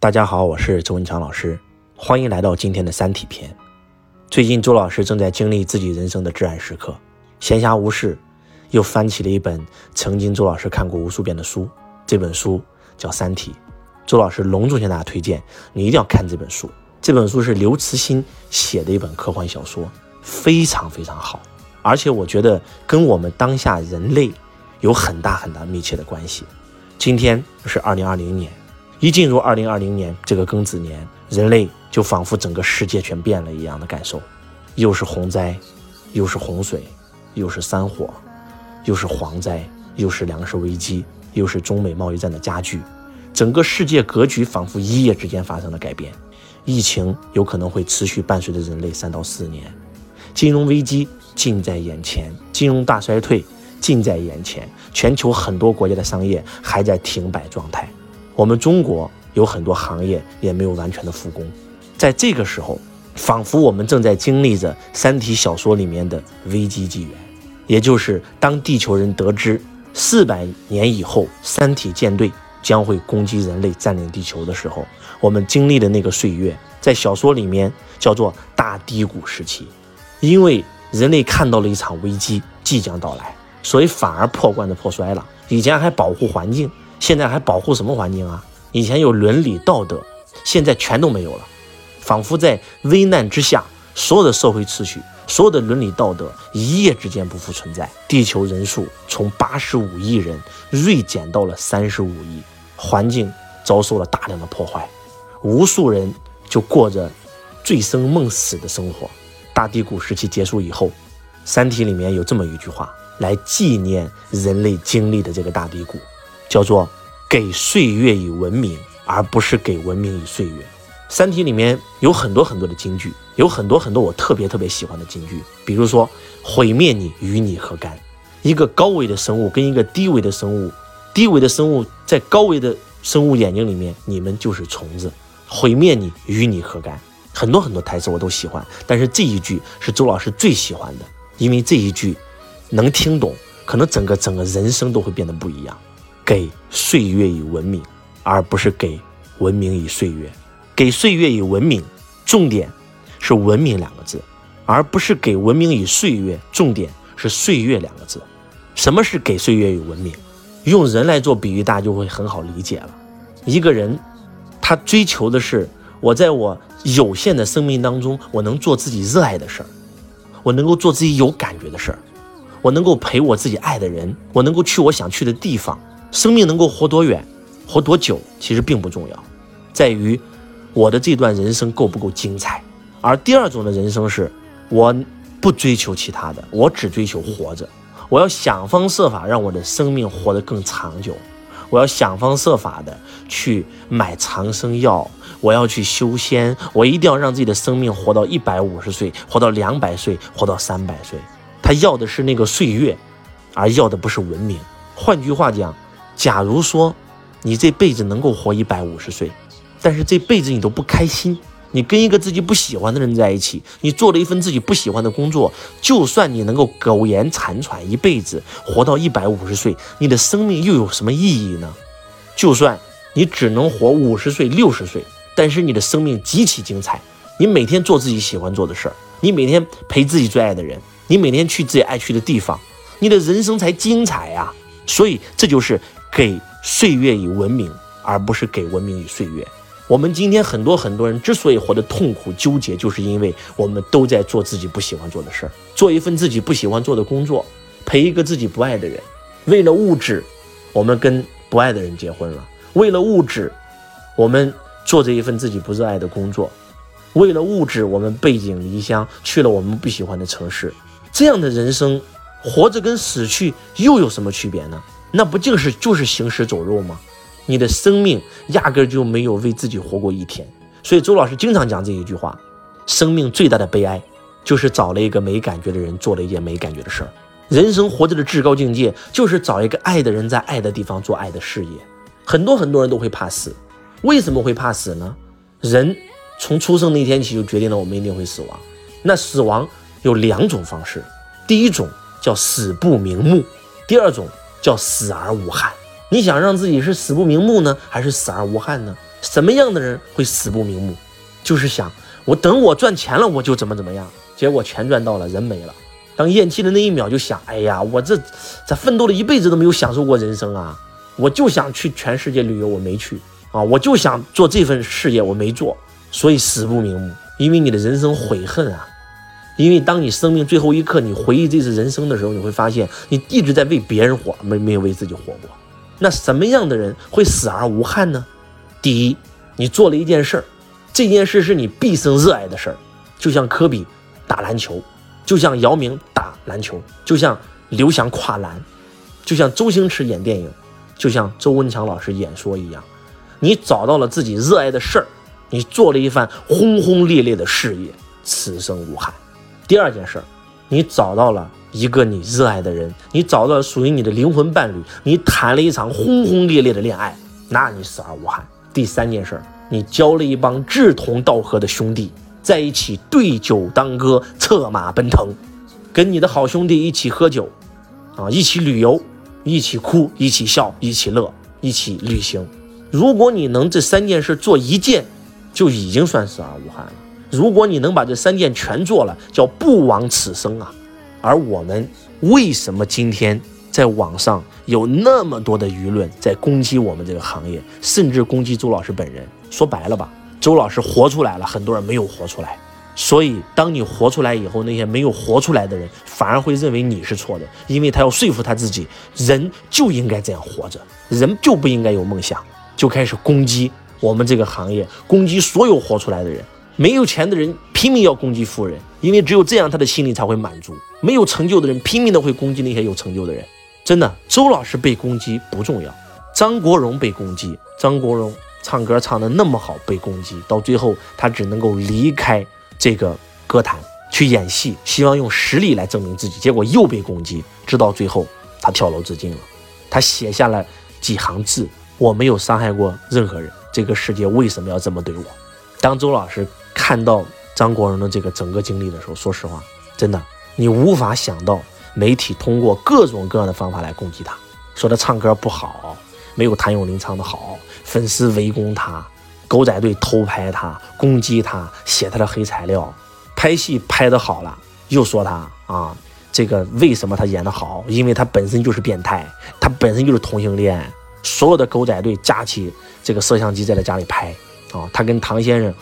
大家好，我是周文强老师，欢迎来到今天的《三体》篇。最近周老师正在经历自己人生的至暗时刻，闲暇无事，又翻起了一本曾经周老师看过无数遍的书，这本书叫《三体》。周老师隆重向大家推荐，你一定要看这本书。这本书是刘慈欣写的一本科幻小说，非常非常好，而且我觉得跟我们当下人类有很大很大密切的关系。今天是二零二零年。一进入二零二零年这个庚子年，人类就仿佛整个世界全变了一样的感受，又是洪灾，又是洪水，又是山火，又是蝗灾，又是粮食危机，又是中美贸易战的加剧，整个世界格局仿佛一夜之间发生了改变。疫情有可能会持续伴随着人类三到四年，金融危机近在眼前，金融大衰退近在眼前，全球很多国家的商业还在停摆状态。我们中国有很多行业也没有完全的复工，在这个时候，仿佛我们正在经历着《三体》小说里面的危机纪元，也就是当地球人得知四百年以后三体舰队将会攻击人类、占领地球的时候，我们经历的那个岁月，在小说里面叫做大低谷时期，因为人类看到了一场危机即将到来，所以反而破罐子破摔了。以前还保护环境。现在还保护什么环境啊？以前有伦理道德，现在全都没有了，仿佛在危难之下，所有的社会秩序、所有的伦理道德一夜之间不复存在。地球人数从八十五亿人锐减到了三十五亿，环境遭受了大量的破坏，无数人就过着醉生梦死的生活。大低谷时期结束以后，《三体》里面有这么一句话来纪念人类经历的这个大低谷。叫做给岁月以文明，而不是给文明以岁月。《三体》里面有很多很多的金句，有很多很多我特别特别喜欢的金句。比如说，毁灭你与你何干？一个高维的生物跟一个低维的生物，低维的生物在高维的生物眼睛里面，你们就是虫子。毁灭你与你何干？很多很多台词我都喜欢，但是这一句是周老师最喜欢的，因为这一句能听懂，可能整个整个人生都会变得不一样。给岁月以文明，而不是给文明以岁月。给岁月以文明，重点是文明两个字，而不是给文明以岁月，重点是岁月两个字。什么是给岁月以文明？用人来做比喻，大家就会很好理解了。一个人，他追求的是我在我有限的生命当中，我能做自己热爱的事儿，我能够做自己有感觉的事儿，我能够陪我自己爱的人，我能够去我想去的地方。生命能够活多远，活多久，其实并不重要，在于我的这段人生够不够精彩。而第二种的人生是，我不追求其他的，我只追求活着。我要想方设法让我的生命活得更长久，我要想方设法的去买长生药，我要去修仙，我一定要让自己的生命活到一百五十岁，活到两百岁，活到三百岁。他要的是那个岁月，而要的不是文明。换句话讲。假如说你这辈子能够活一百五十岁，但是这辈子你都不开心，你跟一个自己不喜欢的人在一起，你做了一份自己不喜欢的工作，就算你能够苟延残喘一辈子，活到一百五十岁，你的生命又有什么意义呢？就算你只能活五十岁、六十岁，但是你的生命极其精彩，你每天做自己喜欢做的事儿，你每天陪自己最爱的人，你每天去自己爱去的地方，你的人生才精彩呀！所以这就是。给岁月以文明，而不是给文明以岁月。我们今天很多很多人之所以活得痛苦纠结，就是因为我们都在做自己不喜欢做的事儿，做一份自己不喜欢做的工作，陪一个自己不爱的人。为了物质，我们跟不爱的人结婚了；为了物质，我们做着一份自己不热爱的工作；为了物质，我们背井离乡去了我们不喜欢的城市。这样的人生，活着跟死去又有什么区别呢？那不就是就是行尸走肉吗？你的生命压根儿就没有为自己活过一天。所以周老师经常讲这一句话：生命最大的悲哀，就是找了一个没感觉的人，做了一件没感觉的事儿。人生活着的至高境界，就是找一个爱的人，在爱的地方做爱的事业。很多很多人都会怕死，为什么会怕死呢？人从出生那天起就决定了我们一定会死亡。那死亡有两种方式，第一种叫死不瞑目，第二种。叫死而无憾。你想让自己是死不瞑目呢，还是死而无憾呢？什么样的人会死不瞑目？就是想我等我赚钱了，我就怎么怎么样。结果钱赚到了，人没了。当咽气的那一秒，就想：哎呀，我这这奋斗了一辈子都没有享受过人生啊！我就想去全世界旅游，我没去啊！我就想做这份事业，我没做，所以死不瞑目。因为你的人生悔恨啊！因为当你生命最后一刻，你回忆这次人生的时候，你会发现你一直在为别人活，没没有为自己活过。那什么样的人会死而无憾呢？第一，你做了一件事儿，这件事是你毕生热爱的事儿，就像科比打篮球。就像姚明打篮球，就像刘翔跨栏，就像周星驰演电影，就像周文强老师演说一样，你找到了自己热爱的事儿，你做了一番轰轰烈烈的事业，此生无憾。第二件事儿，你找到了一个你热爱的人，你找到了属于你的灵魂伴侣，你谈了一场轰轰烈烈的恋爱，那你死而无憾。第三件事儿，你交了一帮志同道合的兄弟。在一起对酒当歌，策马奔腾，跟你的好兄弟一起喝酒，啊，一起旅游，一起哭，一起笑，一起乐，一起旅行。如果你能这三件事做一件，就已经算死而无憾了。如果你能把这三件全做了，叫不枉此生啊。而我们为什么今天在网上有那么多的舆论在攻击我们这个行业，甚至攻击周老师本人？说白了吧。周老师活出来了，很多人没有活出来，所以当你活出来以后，那些没有活出来的人反而会认为你是错的，因为他要说服他自己，人就应该这样活着，人就不应该有梦想，就开始攻击我们这个行业，攻击所有活出来的人。没有钱的人拼命要攻击富人，因为只有这样他的心里才会满足。没有成就的人拼命的会攻击那些有成就的人。真的，周老师被攻击不重要，张国荣被攻击，张国荣。唱歌唱得那么好，被攻击，到最后他只能够离开这个歌坛去演戏，希望用实力来证明自己，结果又被攻击，直到最后他跳楼自尽了。他写下了几行字：“我没有伤害过任何人，这个世界为什么要这么对我？”当周老师看到张国荣的这个整个经历的时候，说实话，真的你无法想到媒体通过各种各样的方法来攻击他，说他唱歌不好，没有谭咏麟唱的好。粉丝围攻他，狗仔队偷拍他，攻击他，写他的黑材料。拍戏拍的好了，又说他啊，这个为什么他演得好？因为他本身就是变态，他本身就是同性恋。所有的狗仔队架起这个摄像机在他家里拍啊，他跟唐先生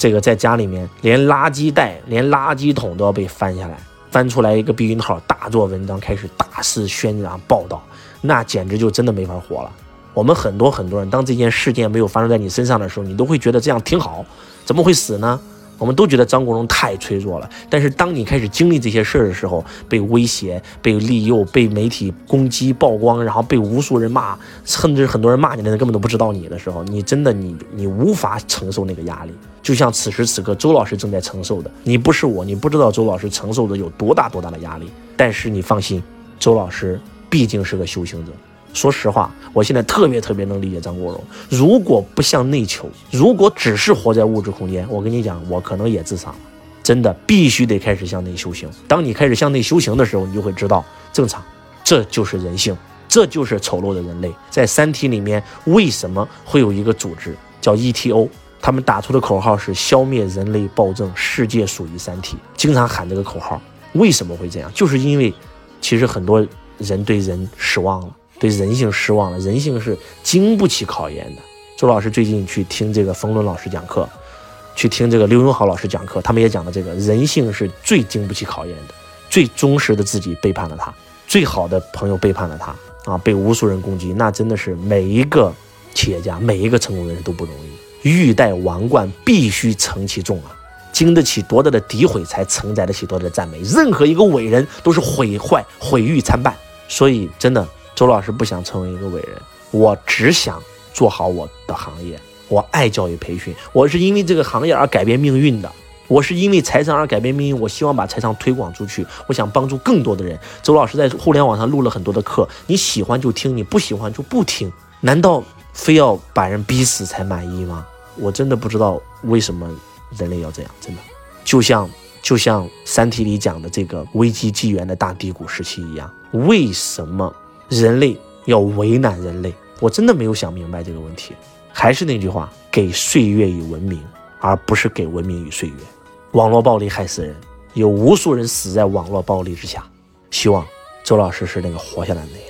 这个在家里面，连垃圾袋、连垃圾桶都要被翻下来，翻出来一个避孕套，大做文章，开始大肆宣扬报道，那简直就真的没法活了。我们很多很多人，当这件事件没有发生在你身上的时候，你都会觉得这样挺好，怎么会死呢？我们都觉得张国荣太脆弱了。但是当你开始经历这些事儿的时候，被威胁、被利诱、被媒体攻击曝光，然后被无数人骂，甚至很多人骂你的人根本都不知道你的时候，你真的你你无法承受那个压力。就像此时此刻周老师正在承受的，你不是我，你不知道周老师承受的有多大多大的压力。但是你放心，周老师毕竟是个修行者。说实话，我现在特别特别能理解张国荣。如果不向内求，如果只是活在物质空间，我跟你讲，我可能也自杀了。真的，必须得开始向内修行。当你开始向内修行的时候，你就会知道，正常，这就是人性，这就是丑陋的人类。在《三体》里面，为什么会有一个组织叫 ETO？他们打出的口号是“消灭人类暴政，世界属于三体”，经常喊这个口号。为什么会这样？就是因为，其实很多人对人失望了。对人性失望了，人性是经不起考验的。周老师最近去听这个冯仑老师讲课，去听这个刘永好老师讲课，他们也讲了这个人性是最经不起考验的，最忠实的自己背叛了他，最好的朋友背叛了他啊，被无数人攻击，那真的是每一个企业家，每一个成功的人都不容易。欲戴王冠，必须承其重啊，经得起多大的诋毁，才承载得起多大的赞美。任何一个伟人都是毁坏、毁誉参半，所以真的。周老师不想成为一个伟人，我只想做好我的行业。我爱教育培训，我是因为这个行业而改变命运的。我是因为财商而改变命运，我希望把财商推广出去，我想帮助更多的人。周老师在互联网上录了很多的课，你喜欢就听，你不喜欢就不听。难道非要把人逼死才满意吗？我真的不知道为什么人类要这样，真的，就像就像《三体》里讲的这个危机纪元的大低谷时期一样，为什么？人类要为难人类，我真的没有想明白这个问题。还是那句话，给岁月以文明，而不是给文明与岁月。网络暴力害死人，有无数人死在网络暴力之下。希望周老师是那个活下来的那一个。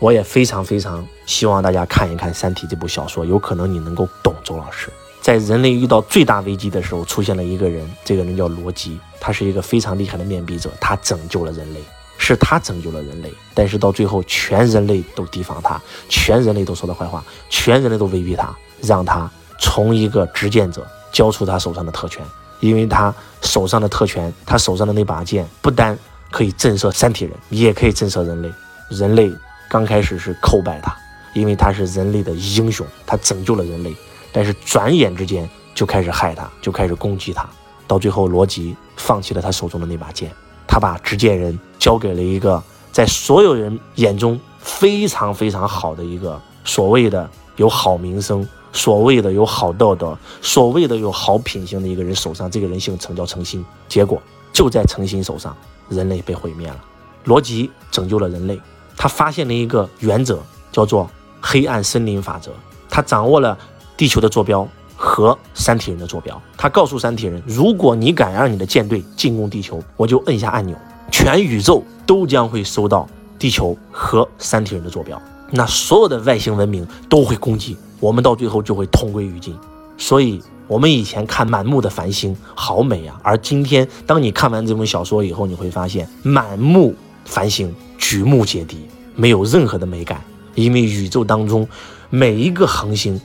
我也非常非常希望大家看一看《三体》这部小说，有可能你能够懂周老师。在人类遇到最大危机的时候，出现了一个人，这个人叫罗辑，他是一个非常厉害的面壁者，他拯救了人类，是他拯救了人类。但是到最后，全人类都提防他，全人类都说他坏话，全人类都威逼他，让他从一个执剑者交出他手上的特权，因为他手上的特权，他手上的那把剑，不单可以震慑三体人，也可以震慑人类。人类刚开始是叩拜他，因为他是人类的英雄，他拯救了人类。但是转眼之间就开始害他，就开始攻击他，到最后罗辑放弃了他手中的那把剑，他把执剑人交给了一个在所有人眼中非常非常好的一个所谓的有好名声、所谓的有好道德、所谓的有好品行的一个人手上。这个人姓程，叫程心。结果就在程心手上，人类被毁灭了。罗辑拯救了人类，他发现了一个原则，叫做黑暗森林法则。他掌握了。地球的坐标和三体人的坐标，他告诉三体人：如果你敢让你的舰队进攻地球，我就摁下按钮，全宇宙都将会收到地球和三体人的坐标，那所有的外星文明都会攻击我们，到最后就会同归于尽。所以，我们以前看满目的繁星好美啊，而今天当你看完这本小说以后，你会发现满目繁星举目皆敌，没有任何的美感，因为宇宙当中每一个恒星。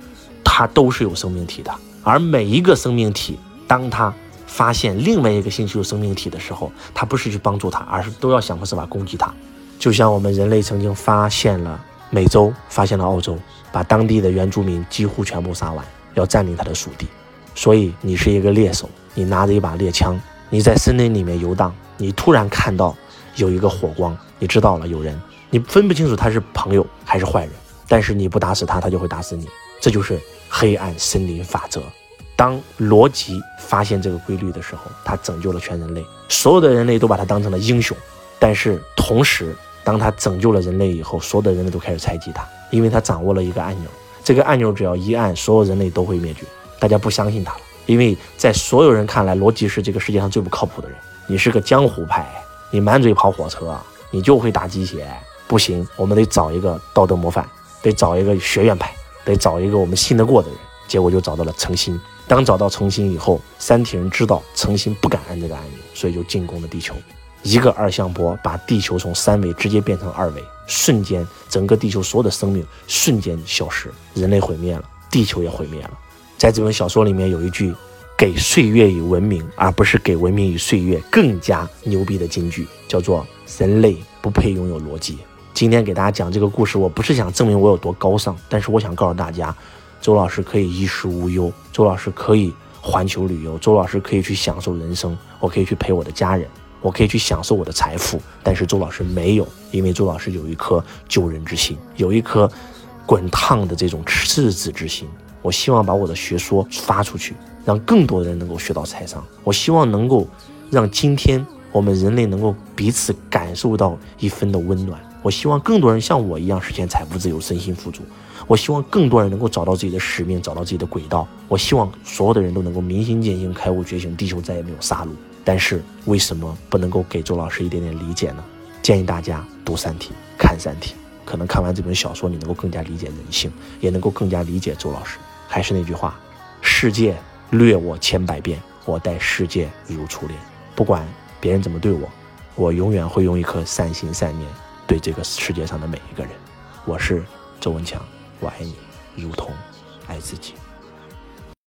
它都是有生命体的，而每一个生命体，当它发现另外一个星球有生命体的时候，它不是去帮助它，而是都要想方设法攻击它。就像我们人类曾经发现了美洲，发现了澳洲，把当地的原住民几乎全部杀完，要占领它的属地。所以你是一个猎手，你拿着一把猎枪，你在森林里面游荡，你突然看到有一个火光，你知道了有人，你分不清楚他是朋友还是坏人，但是你不打死他，他就会打死你。这就是黑暗森林法则。当罗辑发现这个规律的时候，他拯救了全人类，所有的人类都把他当成了英雄。但是同时，当他拯救了人类以后，所有的人类都开始猜忌他，因为他掌握了一个按钮，这个按钮只要一按，所有人类都会灭绝。大家不相信他了，因为在所有人看来，罗辑是这个世界上最不靠谱的人。你是个江湖派，你满嘴跑火车，你就会打鸡血，不行，我们得找一个道德模范，得找一个学院派。得找一个我们信得过的人，结果就找到了程心。当找到程心以后，三体人知道程心不敢按这个按钮，所以就进攻了地球。一个二向箔把地球从三维直接变成二维，瞬间整个地球所有的生命瞬间消失，人类毁灭了，地球也毁灭了。在这本小说里面有一句“给岁月以文明，而不是给文明与岁月”更加牛逼的金句，叫做“人类不配拥有逻辑”。今天给大家讲这个故事，我不是想证明我有多高尚，但是我想告诉大家，周老师可以衣食无忧，周老师可以环球旅游，周老师可以去享受人生，我可以去陪我的家人，我可以去享受我的财富，但是周老师没有，因为周老师有一颗救人之心，有一颗滚烫的这种赤子之心。我希望把我的学说发出去，让更多人能够学到财商。我希望能够让今天我们人类能够彼此感受到一分的温暖。我希望更多人像我一样实现财富自由、身心富足。我希望更多人能够找到自己的使命，找到自己的轨道。我希望所有的人都能够明心见性、开悟觉醒，地球再也没有杀戮。但是为什么不能够给周老师一点点理解呢？建议大家读《三体》，看《三体》，可能看完这本小说，你能够更加理解人性，也能够更加理解周老师。还是那句话，世界虐我千百遍，我待世界如初恋。不管别人怎么对我，我永远会用一颗善心善念。对这个世界上的每一个人，我是周文强，我爱你，如同爱自己。